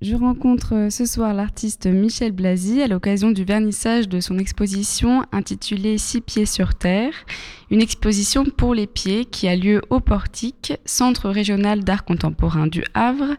Je rencontre euh, ce soir l'artiste Michel Blasi à l'occasion du vernissage de son exposition intitulée Six pieds sur terre, une exposition pour les pieds qui a lieu au Portique, Centre régional d'art contemporain du Havre,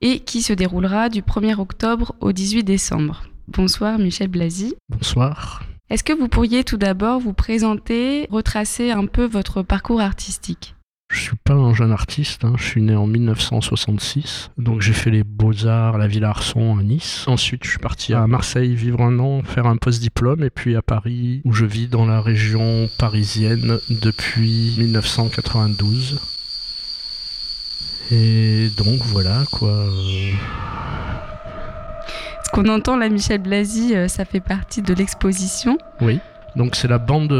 et qui se déroulera du 1er octobre au 18 décembre. Bonsoir Michel Blasi. Bonsoir. Est-ce que vous pourriez tout d'abord vous présenter, retracer un peu votre parcours artistique? Je suis pas un jeune artiste, hein. je suis né en 1966, donc j'ai fait les beaux-arts à la Villa Arson à Nice. Ensuite, je suis parti à Marseille vivre un an, faire un post-diplôme, et puis à Paris, où je vis dans la région parisienne depuis 1992. Et donc voilà quoi. Ce qu'on entend là, Michel Blasi, euh, ça fait partie de l'exposition. Oui. Donc c'est la bande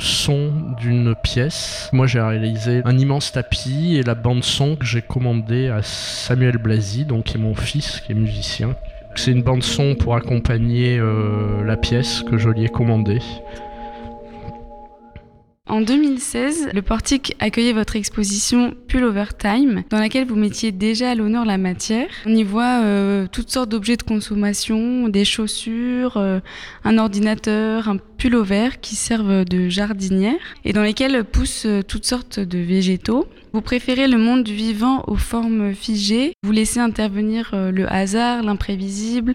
son d'une pièce. Moi j'ai réalisé un immense tapis et la bande son que j'ai commandée à Samuel Blasi, donc qui est mon fils, qui est musicien. C'est une bande son pour accompagner euh, la pièce que je lui ai commandée. En 2016, le Portique accueillait votre exposition Pullover Time, dans laquelle vous mettiez déjà à l'honneur la matière. On y voit euh, toutes sortes d'objets de consommation, des chaussures, euh, un ordinateur, un pullover qui servent de jardinière et dans lesquels poussent euh, toutes sortes de végétaux. Vous préférez le monde vivant aux formes figées, vous laissez intervenir le hasard, l'imprévisible,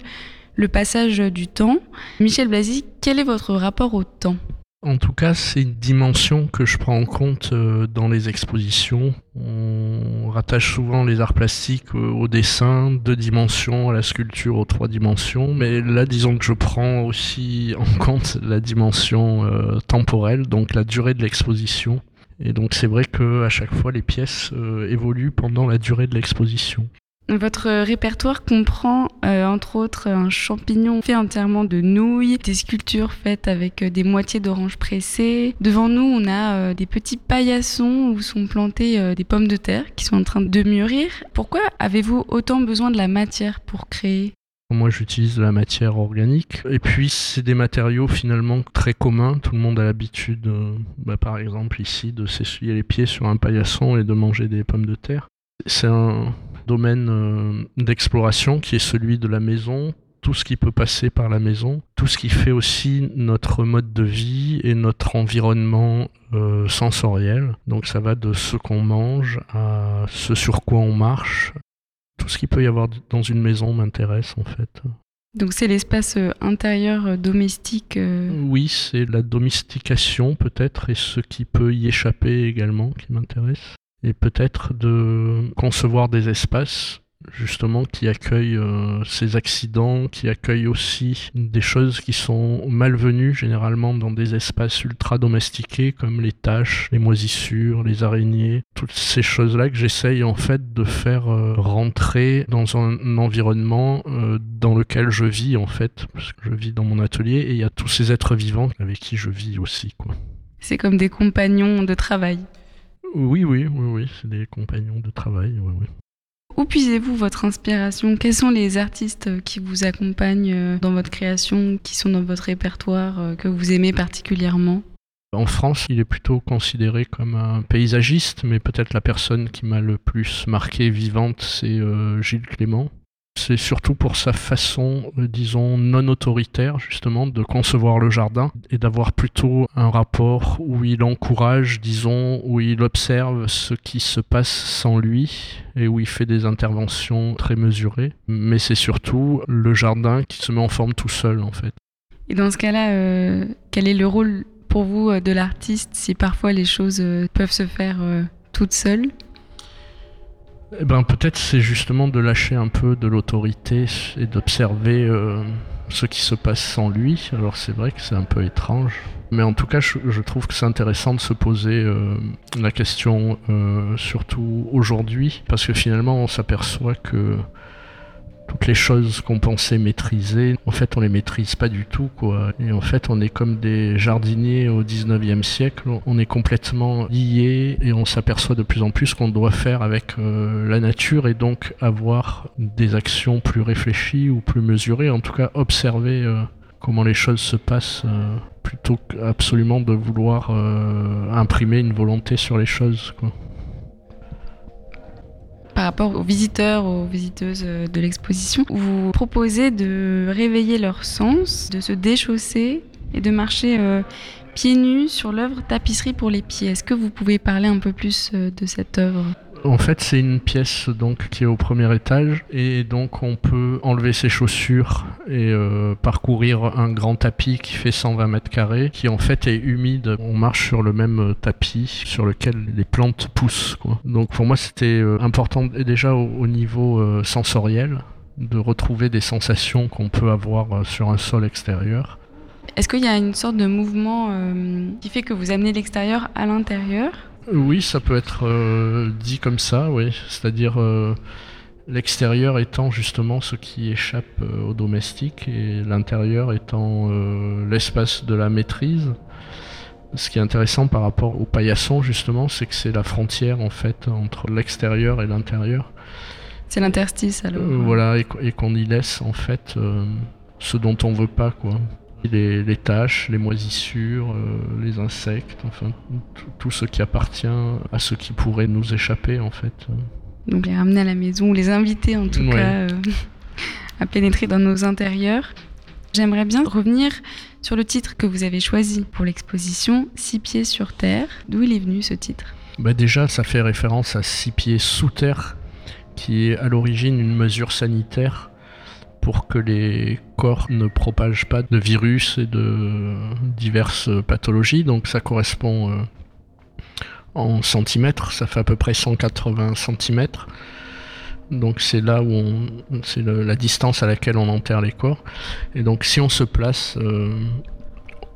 le passage du temps. Michel Blasi, quel est votre rapport au temps? En tout cas, c'est une dimension que je prends en compte euh, dans les expositions. On rattache souvent les arts plastiques au dessin, deux dimensions, à la sculpture aux trois dimensions. Mais là, disons que je prends aussi en compte la dimension euh, temporelle, donc la durée de l'exposition. Et donc c'est vrai que à chaque fois, les pièces euh, évoluent pendant la durée de l'exposition. Votre répertoire comprend euh, entre autres un champignon fait entièrement de nouilles, des sculptures faites avec euh, des moitiés d'orange pressées. Devant nous, on a euh, des petits paillassons où sont plantées des pommes de terre qui sont en train de mûrir. Pourquoi avez-vous autant besoin de la matière pour créer? Moi, j'utilise de la matière organique. Et puis, c'est des matériaux finalement très communs. Tout le monde a l'habitude, bah, par exemple ici, de s'essuyer les pieds sur un paillasson et de manger des pommes de terre. C'est un, domaine euh, d'exploration qui est celui de la maison, tout ce qui peut passer par la maison, tout ce qui fait aussi notre mode de vie et notre environnement euh, sensoriel. Donc ça va de ce qu'on mange à ce sur quoi on marche. Tout ce qui peut y avoir dans une maison m'intéresse en fait. Donc c'est l'espace euh, intérieur domestique Oui, c'est la domestication peut-être et ce qui peut y échapper également qui m'intéresse et peut-être de concevoir des espaces justement qui accueillent euh, ces accidents, qui accueillent aussi des choses qui sont malvenues généralement dans des espaces ultra domestiqués comme les taches, les moisissures, les araignées, toutes ces choses-là que j'essaye en fait de faire euh, rentrer dans un environnement euh, dans lequel je vis en fait, parce que je vis dans mon atelier et il y a tous ces êtres vivants avec qui je vis aussi quoi. C'est comme des compagnons de travail. Oui, oui, oui, oui, c'est des compagnons de travail. Oui, oui. Où puisez-vous votre inspiration? Quels sont les artistes qui vous accompagnent euh, dans votre création, qui sont dans votre répertoire, euh, que vous aimez particulièrement? En France, il est plutôt considéré comme un paysagiste, mais peut-être la personne qui m'a le plus marqué vivante, c'est euh, Gilles Clément. C'est surtout pour sa façon, euh, disons, non autoritaire, justement, de concevoir le jardin et d'avoir plutôt un rapport où il encourage, disons, où il observe ce qui se passe sans lui et où il fait des interventions très mesurées. Mais c'est surtout le jardin qui se met en forme tout seul, en fait. Et dans ce cas-là, euh, quel est le rôle pour vous euh, de l'artiste si parfois les choses peuvent se faire toutes seules? Eh ben, peut-être c'est justement de lâcher un peu de l'autorité et d'observer euh, ce qui se passe sans lui. Alors c'est vrai que c'est un peu étrange. Mais en tout cas, je, trouve que c'est intéressant de se poser euh, la question, euh, surtout aujourd'hui, parce que finalement on s'aperçoit que toutes les choses qu'on pensait maîtriser, en fait, on les maîtrise pas du tout, quoi. Et en fait, on est comme des jardiniers au 19e siècle. On est complètement liés et on s'aperçoit de plus en plus qu'on doit faire avec euh, la nature et donc avoir des actions plus réfléchies ou plus mesurées. En tout cas, observer euh, comment les choses se passent euh, plutôt qu'absolument de vouloir imprimer une volonté sur les choses, quoi. Rapport aux visiteurs, aux visiteuses de l'exposition. Vous proposez de réveiller leur sens, de se déchausser et de marcher pieds nus sur l'œuvre Tapisserie pour les pieds. Est-ce que vous pouvez parler un peu plus de cette œuvre? En fait, c'est une pièce donc qui est au premier étage et donc on peut enlever ses chaussures et euh, parcourir un grand tapis qui fait 120 mètres carrés, qui en fait est humide. On marche sur le même euh, tapis sur lequel les plantes poussent. Donc pour moi, c'était euh, important déjà au, niveau sensoriel de retrouver des sensations qu'on peut avoir sur un sol extérieur. Est-ce qu'il y a une sorte de mouvement qui fait que vous amenez l'extérieur à l'intérieur? Oui, ça peut être euh, dit comme ça, oui. C'est-à-dire euh, l'extérieur étant justement ce qui échappe euh, au domestique et l'intérieur étant l'espace de la maîtrise. Ce qui est intéressant par rapport au paillasson justement, c'est que c'est la frontière en fait entre l'extérieur et l'intérieur. C'est l'interstice alors. voilà, et, qu'on y laisse en fait ce dont on veut pas quoi les, les tâches, les moisissures, euh, les insectes, enfin tout ce qui appartient à ce qui pourrait nous échapper en fait. Donc les ramener à la maison, ou les inviter en tout cas euh, à pénétrer dans nos intérieurs. J'aimerais bien revenir sur le titre que vous avez choisi pour l'exposition Six pieds sur terre. D'où il est venu ce titre? Bah Déjà, ça fait référence à Six pieds sous terre, qui est à l'origine une mesure sanitaire pour que les corps ne propagent pas de virus et de diverses pathologies. Donc ça correspond euh, en centimètres, ça fait à peu près 180 centimètres. Donc c'est là où on, c'est la distance à laquelle on enterre les corps. Et donc si on se place euh,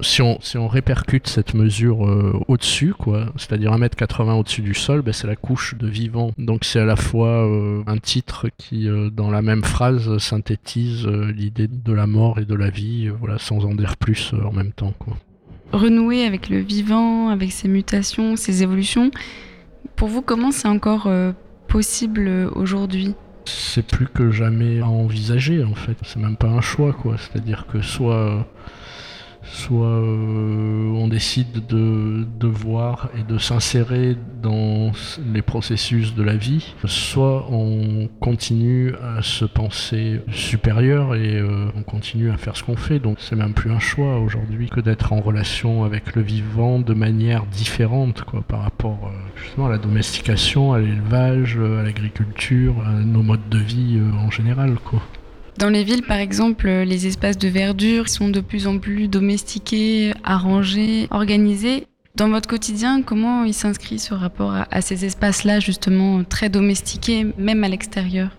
si on, répercute cette mesure euh, au-dessus, quoi, c'est-à-dire 1m80 au-dessus du sol, ben, c'est la couche de vivant. Donc c'est à la fois euh, un titre qui, euh, dans la même phrase, synthétise l'idée de la mort et de la vie, voilà, sans en dire plus en même temps. Quoi. Renouer avec le vivant, avec ses mutations, ses évolutions, pour vous, comment c'est encore possible aujourd'hui? C'est plus que jamais à envisager en fait. C'est même pas un choix quoi. C'est-à-dire que soit soit euh, on décide de, de, voir et de s'insérer dans les processus de la vie, soit on continue à se penser supérieur et euh, on continue à faire ce qu'on fait. Donc c'est même plus un choix aujourd'hui que d'être en relation avec le vivant de manière différente quoi, par rapport euh, justement à la domestication, à l'élevage, à l'agriculture, à nos modes de vie en général. Quoi. Dans les villes, par exemple, les espaces de verdure sont de plus en plus domestiqués, arrangés, organisés. Dans votre quotidien, comment il s'inscrit ce rapport à, ces espaces-là, justement, très domestiqués, même à l'extérieur?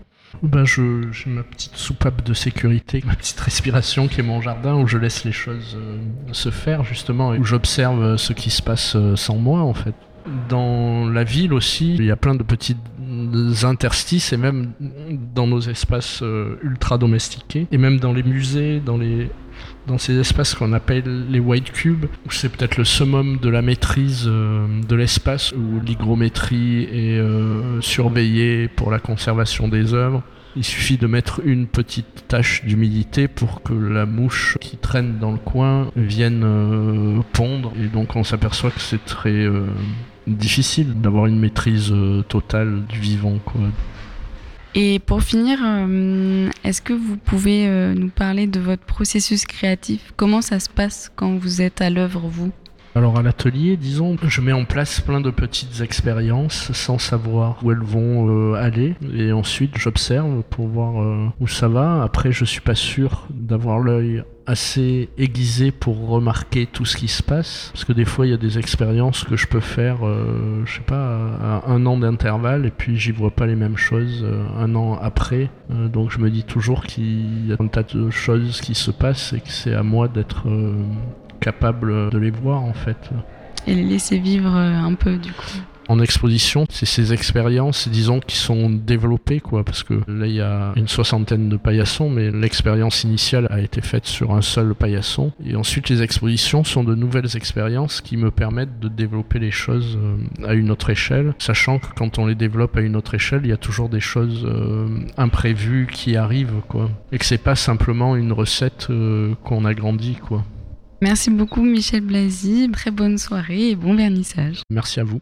Ben j'ai ma petite soupape de sécurité, ma petite respiration qui est mon jardin où je laisse les choses euh, se faire justement et où j'observe ce qui se passe euh, sans moi en fait. Dans la ville aussi, il y a plein de petites interstices et même dans nos espaces euh, ultra domestiqués et même dans les musées, dans les dans ces espaces qu'on appelle les white cubes, où c'est peut-être le summum de la maîtrise euh, de l'espace, où l'hygrométrie est euh, surveillée pour la conservation des œuvres. Il suffit de mettre une petite tache d'humidité pour que la mouche qui traîne dans le coin vienne pondre. Et donc on s'aperçoit que c'est très difficile d'avoir une maîtrise euh, totale du vivant. Quoi. Et pour finir, euh, est-ce que vous pouvez euh, nous parler de votre processus créatif? Comment ça se passe quand vous êtes à l'œuvre, vous? Alors à l'atelier, disons, je mets en place plein de petites expériences sans savoir où elles vont aller et ensuite j'observe pour voir où ça va. Après, je suis pas sûr d'avoir l'œil assez aiguisé pour remarquer tout ce qui se passe. Parce que des fois, il y a des expériences que je peux faire, euh, je sais pas, à un an d'intervalle, et puis j'y vois pas les mêmes choses euh, un an après. Euh, donc je me dis toujours qu'il y a un tas de choses qui se passent et que c'est à moi d'être capable de les voir en fait. Et les laisser vivre un peu du coup en exposition, c'est ces expériences, disons, qui sont développées, quoi, parce que là, il y a une soixantaine de paillassons, mais l'expérience initiale a été faite sur un seul paillasson. Et ensuite, les expositions sont de nouvelles expériences qui me permettent de développer les choses euh, à une autre échelle, sachant que quand on les développe à une autre échelle, il y a toujours des choses euh, imprévues qui arrivent, quoi. Et que c'est pas simplement une recette euh, qu'on agrandit, quoi. Merci beaucoup Michel Blasi, très bonne soirée et bon vernissage. Merci à vous.